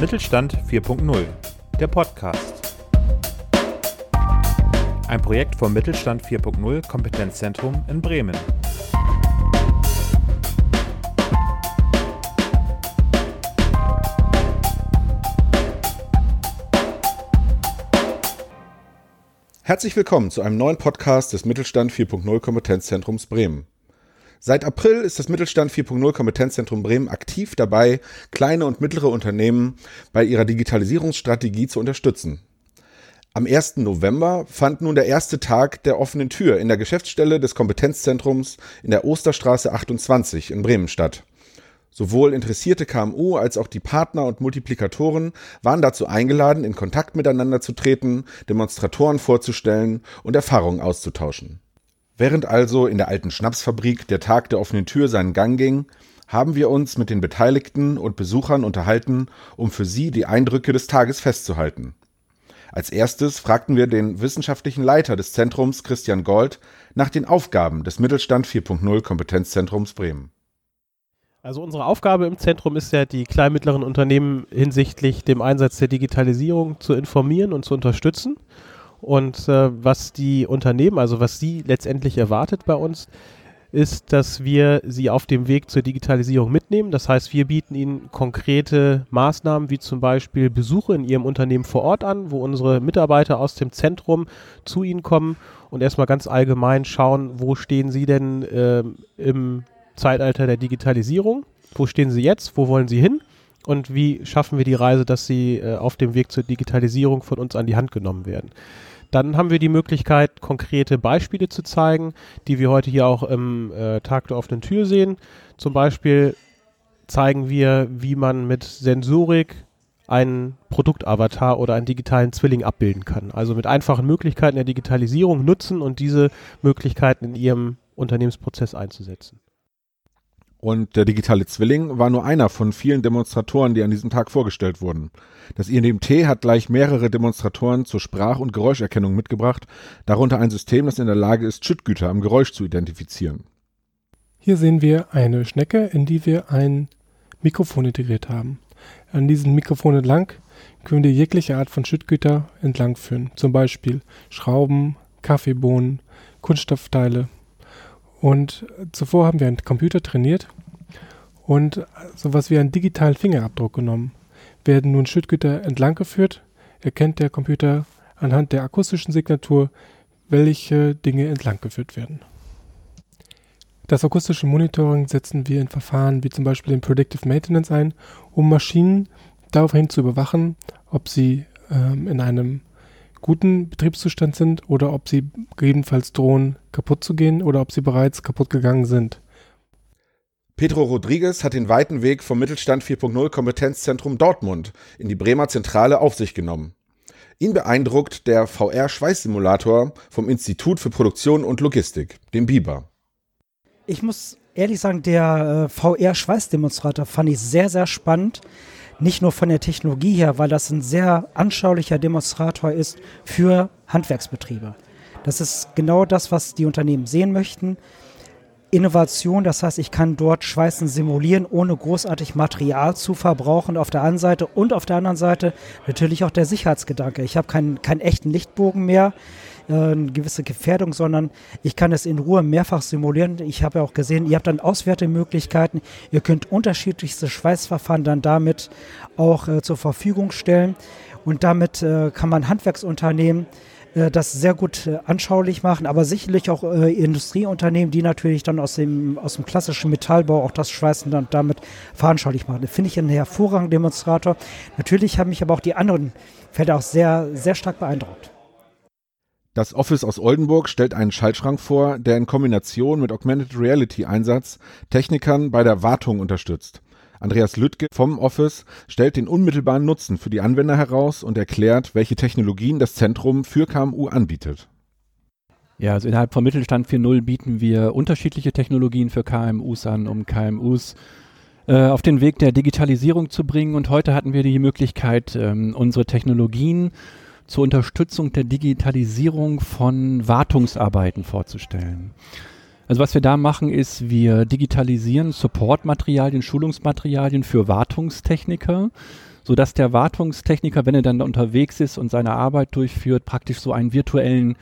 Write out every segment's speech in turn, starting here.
Mittelstand 4.0, der Podcast. Ein Projekt vom Mittelstand 4.0 Kompetenzzentrum in Bremen. Herzlich willkommen zu einem neuen Podcast des Mittelstand 4.0 Kompetenzzentrums Bremen. Seit April ist das Mittelstand 4.0 Kompetenzzentrum Bremen aktiv dabei, kleine und mittlere Unternehmen bei ihrer Digitalisierungsstrategie zu unterstützen. Am 1. November fand nun der erste Tag der offenen Tür in der Geschäftsstelle des Kompetenzzentrums in der Osterstraße 28 in Bremen statt. Sowohl interessierte KMU als auch die Partner und Multiplikatoren waren dazu eingeladen, in Kontakt miteinander zu treten, Demonstratoren vorzustellen und Erfahrungen auszutauschen. Während also in der alten Schnapsfabrik der Tag der offenen Tür seinen Gang ging, haben wir uns mit den Beteiligten und Besuchern unterhalten, um für sie die Eindrücke des Tages festzuhalten. Als erstes fragten wir den wissenschaftlichen Leiter des Zentrums, Christian Gold, nach den Aufgaben des Mittelstand 4.0 Kompetenzzentrums Bremen. Also unsere Aufgabe im Zentrum ist ja, die kleinen mittleren Unternehmen hinsichtlich dem Einsatz der Digitalisierung zu informieren und zu unterstützen. Und äh, was die Unternehmen, also was sie letztendlich erwartet bei uns, ist, dass wir sie auf dem Weg zur Digitalisierung mitnehmen. Das heißt, wir bieten ihnen konkrete Maßnahmen wie zum Beispiel Besuche in ihrem Unternehmen vor Ort an, wo unsere Mitarbeiter aus dem Zentrum zu ihnen kommen und erstmal ganz allgemein schauen, wo stehen sie denn äh, im Zeitalter der Digitalisierung, wo stehen sie jetzt, wo wollen sie hin und wie schaffen wir die Reise, dass sie äh, auf dem Weg zur Digitalisierung von uns an die Hand genommen werden. Dann haben wir die Möglichkeit, konkrete Beispiele zu zeigen, die wir heute hier auch im äh, Tag der offenen Tür sehen. Zum Beispiel zeigen wir, wie man mit Sensorik einen Produktavatar oder einen digitalen Zwilling abbilden kann. Also mit einfachen Möglichkeiten der Digitalisierung nutzen und diese Möglichkeiten in ihrem Unternehmensprozess einzusetzen. Und der digitale Zwilling war nur einer von vielen Demonstratoren, die an diesem Tag vorgestellt wurden. Das INDMT hat gleich mehrere Demonstratoren zur Sprach- und Geräuscherkennung mitgebracht, darunter ein System, das in der Lage ist, Schüttgüter am Geräusch zu identifizieren. Hier sehen wir eine Schnecke, in die wir ein Mikrofon integriert haben. An diesen Mikrofonen entlang können wir jegliche Art von Schüttgüter entlangführen, zum Beispiel Schrauben, Kaffeebohnen, Kunststoffteile und zuvor haben wir einen Computer trainiert und sowas wie einen digitalen Fingerabdruck genommen. Werden nun Schüttgüter entlang geführt, erkennt der Computer anhand der akustischen Signatur, welche Dinge entlang geführt werden. Das akustische Monitoring setzen wir in Verfahren wie zum Beispiel in Predictive Maintenance ein, um Maschinen daraufhin zu überwachen, ob sie ähm, in einem guten Betriebszustand sind oder ob sie gegebenenfalls drohen, kaputt zu gehen oder ob sie bereits kaputt gegangen sind. Pedro Rodriguez hat den weiten Weg vom Mittelstand 4.0 Kompetenzzentrum Dortmund in die Bremer Zentrale auf sich genommen. Ihn beeindruckt der VR-Schweißsimulator vom Institut für Produktion und Logistik, dem BIBA. Ich muss ehrlich sagen, der äh, VR-Schweißdemonstrator fand ich sehr, sehr spannend nicht nur von der Technologie her, weil das ein sehr anschaulicher Demonstrator ist für Handwerksbetriebe. Das ist genau das, was die Unternehmen sehen möchten. Innovation, das heißt, ich kann dort Schweißen simulieren, ohne großartig Material zu verbrauchen auf der einen Seite und auf der anderen Seite natürlich auch der Sicherheitsgedanke. Ich habe keinen, keinen echten Lichtbogen mehr eine gewisse Gefährdung, sondern ich kann es in Ruhe mehrfach simulieren. Ich habe ja auch gesehen, ihr habt dann Auswertemöglichkeiten. Ihr könnt unterschiedlichste Schweißverfahren dann damit auch äh, zur Verfügung stellen. Und damit äh, kann man Handwerksunternehmen äh, das sehr gut äh, anschaulich machen, aber sicherlich auch äh, Industrieunternehmen, die natürlich dann aus dem, aus dem klassischen Metallbau auch das Schweißen dann damit veranschaulich machen. Finde ich einen hervorragenden Demonstrator. Natürlich haben mich aber auch die anderen Felder auch sehr, sehr stark beeindruckt. Das Office aus Oldenburg stellt einen Schaltschrank vor, der in Kombination mit Augmented Reality Einsatz Technikern bei der Wartung unterstützt. Andreas Lüttke vom Office stellt den unmittelbaren Nutzen für die Anwender heraus und erklärt, welche Technologien das Zentrum für KMU anbietet. Ja, also innerhalb von Mittelstand 4.0 bieten wir unterschiedliche Technologien für KMUs an, um KMUs äh, auf den Weg der Digitalisierung zu bringen. Und heute hatten wir die Möglichkeit, ähm, unsere Technologien zur Unterstützung der Digitalisierung von Wartungsarbeiten vorzustellen. Also was wir da machen, ist, wir digitalisieren Supportmaterialien, Schulungsmaterialien für Wartungstechniker, sodass der Wartungstechniker, wenn er dann unterwegs ist und seine Arbeit durchführt, praktisch so einen virtuellen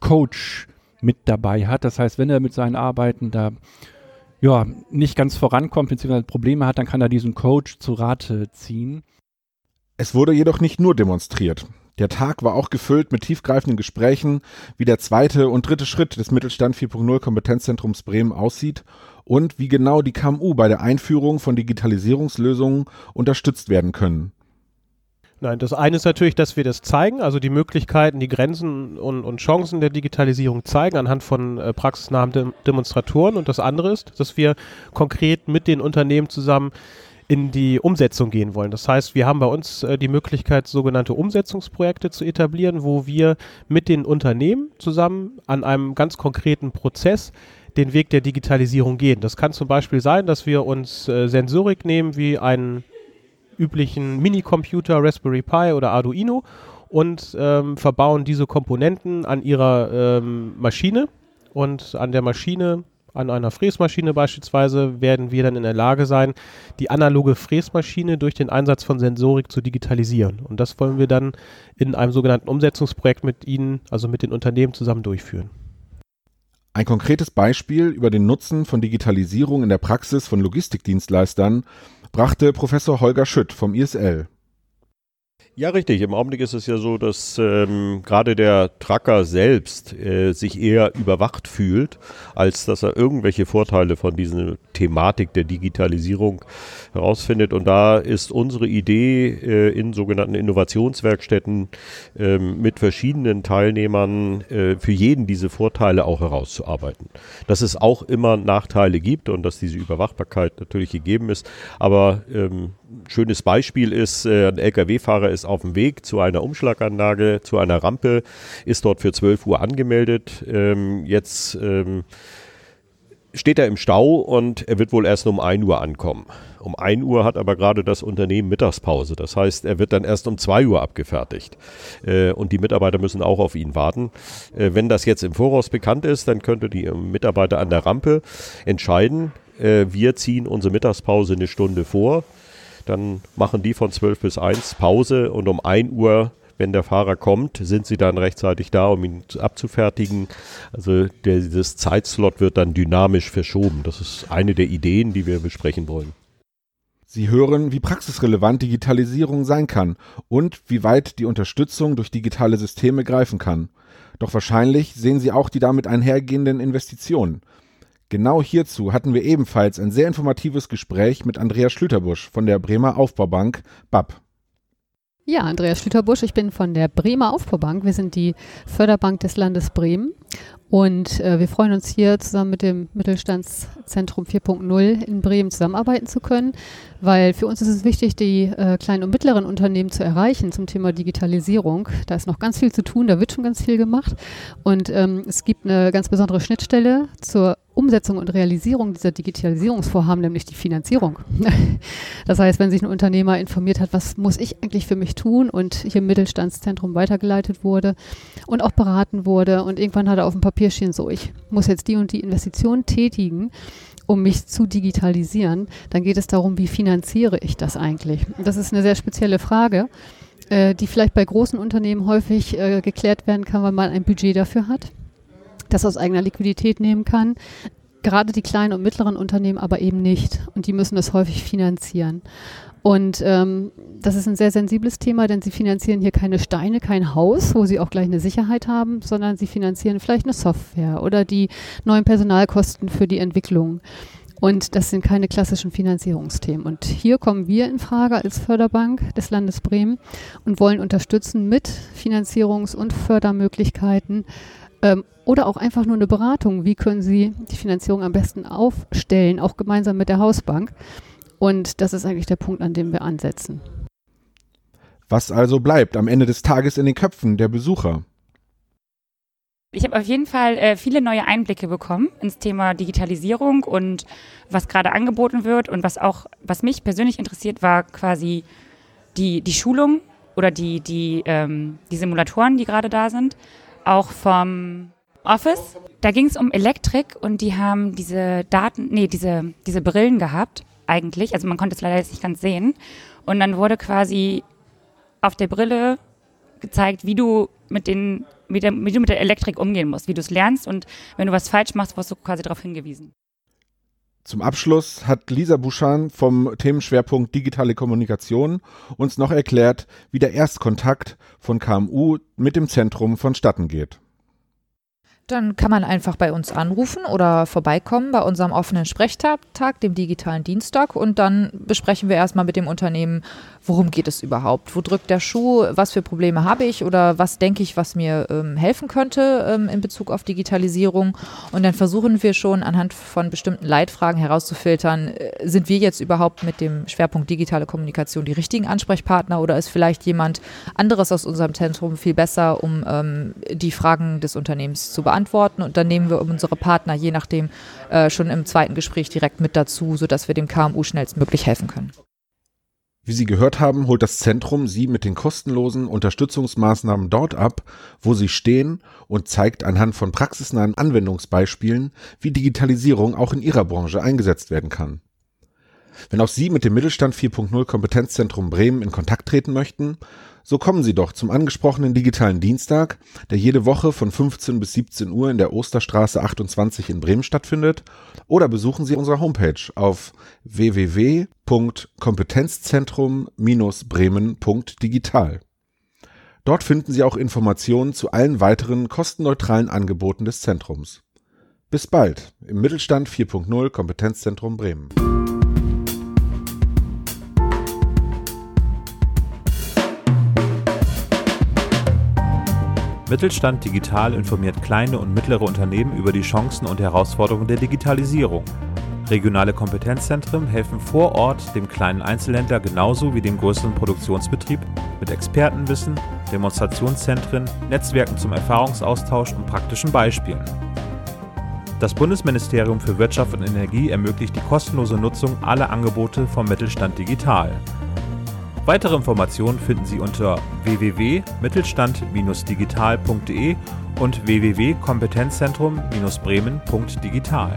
Coach mit dabei hat. Das heißt, wenn er mit seinen Arbeiten da ja, nicht ganz vorankommt bzw. Probleme hat, dann kann er diesen Coach zu Rate ziehen. Es wurde jedoch nicht nur demonstriert. Der Tag war auch gefüllt mit tiefgreifenden Gesprächen, wie der zweite und dritte Schritt des Mittelstand 4.0 Kompetenzzentrums Bremen aussieht und wie genau die KMU bei der Einführung von Digitalisierungslösungen unterstütst werden können. Nein, das eine ist natürlich, dass wir das zeigen, also die Möglichkeiten, die Grenzen und, und Chancen der Digitalisierung zeigen anhand von äh, praxisnahen Dem Demonstratoren. Und das andere ist, dass wir konkret mit den Unternehmen zusammen in die Umsetzung gehen wollen. Das heißt, wir haben bei uns äh, die Möglichkeit, sogenannte Umsetzungsprojekte zu etablieren, wo wir mit den Unternehmen zusammen an einem ganz konkreten Prozess den Weg der Digitalisierung gehen. Das kann zum Beispiel sein, dass wir uns äh, Sensorik nehmen wie einen üblichen Minicomputer, Raspberry Pi oder Arduino und ähm, verbauen diese Komponenten an ihrer ähm, Maschine und an der Maschine an einer Fräsmaschine beispielsweise werden wir dann in der Lage sein, die analoge Fräsmaschine durch den Einsatz von Sensorik zu digitalisieren. Und das wollen wir dann in einem sogenannten Umsetzungsprojekt mit Ihnen, also mit den Unternehmen zusammen durchführen. Ein konkretes Beispiel über den Nutzen von Digitalisierung in der Praxis von Logistikdienstleistern brachte Professor Holger Schütt vom ISL. Ja, richtig. Im Augenblick ist es ja so, dass ähm, gerade der Trucker selbst äh, sich eher überwacht fühlt, als dass er irgendwelche Vorteile von dieser Thematik der Digitalisierung herausfindet. Und da ist unsere Idee äh, in sogenannten Innovationswerkstätten äh, mit verschiedenen Teilnehmern äh, für jeden diese Vorteile auch herauszuarbeiten. Dass es auch immer Nachteile gibt und dass diese Überwachbarkeit natürlich gegeben ist. Aber ähm, schönes Beispiel ist, äh, ein Lkw-Fahrer ist auf dem Weg zu einer Umschlaganlage, zu einer Rampe, ist dort für 12 Uhr angemeldet. Ähm, jetzt ähm, steht er im Stau und er wird wohl erst um 1 Uhr ankommen. Um 1 Uhr hat aber gerade das Unternehmen Mittagspause. Das heißt, er wird dann erst um 2 Uhr abgefertigt. Äh, und die Mitarbeiter müssen auch auf ihn warten. Äh, wenn das jetzt im Voraus bekannt ist, dann könnte die Mitarbeiter an der Rampe entscheiden, äh, wir ziehen unsere Mittagspause eine Stunde vor dann machen die von 12 bis 1 Pause und um 1 Uhr, wenn der Fahrer kommt, sind sie dann rechtzeitig da, um ihn abzufertigen. Also der, das Zeitslot wird dann dynamisch verschoben. Das ist eine der Ideen, die wir besprechen wollen. Sie hören, wie praxisrelevant Digitalisierung sein kann und wie weit die Unterstützung durch digitale Systeme greifen kann. Doch wahrscheinlich sehen Sie auch die damit einhergehenden Investitionen. Genau hierzu hatten wir ebenfalls ein sehr informatives Gespräch mit Andreas Schlüterbusch von der Bremer Aufbaubank BAP. Ja, Andreas Schlüterbusch, ich bin von der Bremer Aufbaubank. Wir sind die Förderbank des Landes Bremen und äh, wir freuen uns hier zusammen mit dem Mittelstandszentrum 4.0 in Bremen zusammenarbeiten zu können, weil für uns ist es wichtig, die äh, kleinen und mittleren Unternehmen zu erreichen zum Thema Digitalisierung. Da ist noch ganz viel zu tun, da wird schon ganz viel gemacht. Und ähm, es gibt eine ganz besondere Schnittstelle zur Umsetzung und Realisierung dieser Digitalisierungsvorhaben, nämlich die Finanzierung. Das heißt, wenn sich ein Unternehmer informiert hat, was muss ich eigentlich für mich tun und hier im Mittelstandszentrum weitergeleitet wurde und auch beraten wurde und irgendwann hat er auf dem Papier stehen, so ich muss jetzt die und die Investition tätigen, um mich zu digitalisieren, dann geht es darum, wie finanziere ich das eigentlich? Das ist eine sehr spezielle Frage, äh, die vielleicht bei großen Unternehmen häufig äh, geklärt werden kann, weil man ein Budget dafür hat das aus eigener Liquidität nehmen kann. Gerade die kleinen und mittleren Unternehmen aber eben nicht. Und die müssen das häufig finanzieren. Und ähm, das ist ein sehr sensibles Thema, denn sie finanzieren hier keine Steine, kein Haus, wo sie auch gleich eine Sicherheit haben, sondern sie finanzieren vielleicht eine Software oder die neuen Personalkosten für die Entwicklung. Und das sind keine klassischen Finanzierungsthemen. Und hier kommen wir in Frage als Förderbank des Landes Bremen und wollen unterstützen mit Finanzierungs- und Fördermöglichkeiten, ähm, oder auch einfach nur eine Beratung. Wie können Sie die Finanzierung am besten aufstellen, auch gemeinsam mit der Hausbank? Und das ist eigentlich der Punkt, an dem wir ansetzen. Was also bleibt am Ende des Tages in den Köpfen der Besucher? Ich habe auf jeden Fall äh, viele neue Einblicke bekommen ins Thema Digitalisierung und was gerade angeboten wird und was auch, was mich persönlich interessiert, war quasi die, die Schulung oder die, die, ähm, die Simulatoren, die gerade da sind auch vom Office. Da ging es um Elektrik und die haben diese Daten, nee, diese, diese Brillen gehabt, eigentlich. Also man konnte es leider jetzt nicht ganz sehen. Und dann wurde quasi auf der Brille gezeigt, wie du mit den, wie, der, wie du mit der Elektrik umgehen musst, wie du es lernst und wenn du was falsch machst, wirst du quasi darauf hingewiesen. Zum Abschluss hat Lisa Buschan vom Themenschwerpunkt digitale Kommunikation uns noch erklärt, wie der Erstkontakt von KMU mit dem Zentrum vonstatten geht. Dann kann man einfach bei uns anrufen oder vorbeikommen bei unserem offenen Sprechtag, dem digitalen Dienstag. Und dann besprechen wir erstmal mit dem Unternehmen, worum geht es überhaupt? Wo drückt der Schuh? Was für Probleme habe ich? Oder was denke ich, was mir ähm, helfen könnte ähm, in Bezug auf Digitalisierung? Und dann versuchen wir schon anhand von bestimmten Leitfragen herauszufiltern, äh, sind wir jetzt überhaupt mit dem Schwerpunkt digitale Kommunikation die richtigen Ansprechpartner oder ist vielleicht jemand anderes aus unserem Zentrum viel besser, um ähm, die Fragen des Unternehmens zu beantworten? Beantworten und dann nehmen wir unsere Partner je nachdem äh, schon im zweiten Gespräch direkt mit dazu, sodass wir dem KMU schnellstmöglich helfen können. Wie Sie gehört haben, holt das Zentrum Sie mit den kostenlosen Unterstützungsmaßnahmen dort ab, wo Sie stehen und zeigt anhand von praxisnahen Anwendungsbeispielen, wie Digitalisierung auch in Ihrer Branche eingesetzt werden kann. Wenn auch Sie mit dem Mittelstand 4.0 Kompetenzzentrum Bremen in Kontakt treten möchten, so kommen Sie doch zum angesprochenen digitalen Dienstag, der jede Woche von 15 bis 17 Uhr in der Osterstraße 28 in Bremen stattfindet, oder besuchen Sie unsere Homepage auf www.kompetenzzentrum-bremen.digital. Dort finden Sie auch Informationen zu allen weiteren kostenneutralen Angeboten des Zentrums. Bis bald im Mittelstand 4.0 Kompetenzzentrum Bremen. Mittelstand Digital informiert kleine und mittlere Unternehmen über die Chancen und Herausforderungen der Digitalisierung. Regionale Kompetenzzentren helfen vor Ort dem kleinen Einzelhändler genauso wie dem größeren Produktionsbetrieb mit Expertenwissen, Demonstrationszentren, Netzwerken zum Erfahrungsaustausch und praktischen Beispielen. Das Bundesministerium für Wirtschaft und Energie ermöglicht die kostenlose Nutzung aller Angebote vom Mittelstand Digital. Weitere Informationen finden Sie unter www.mittelstand-digital.de und www.kompetenzzentrum-bremen.digital.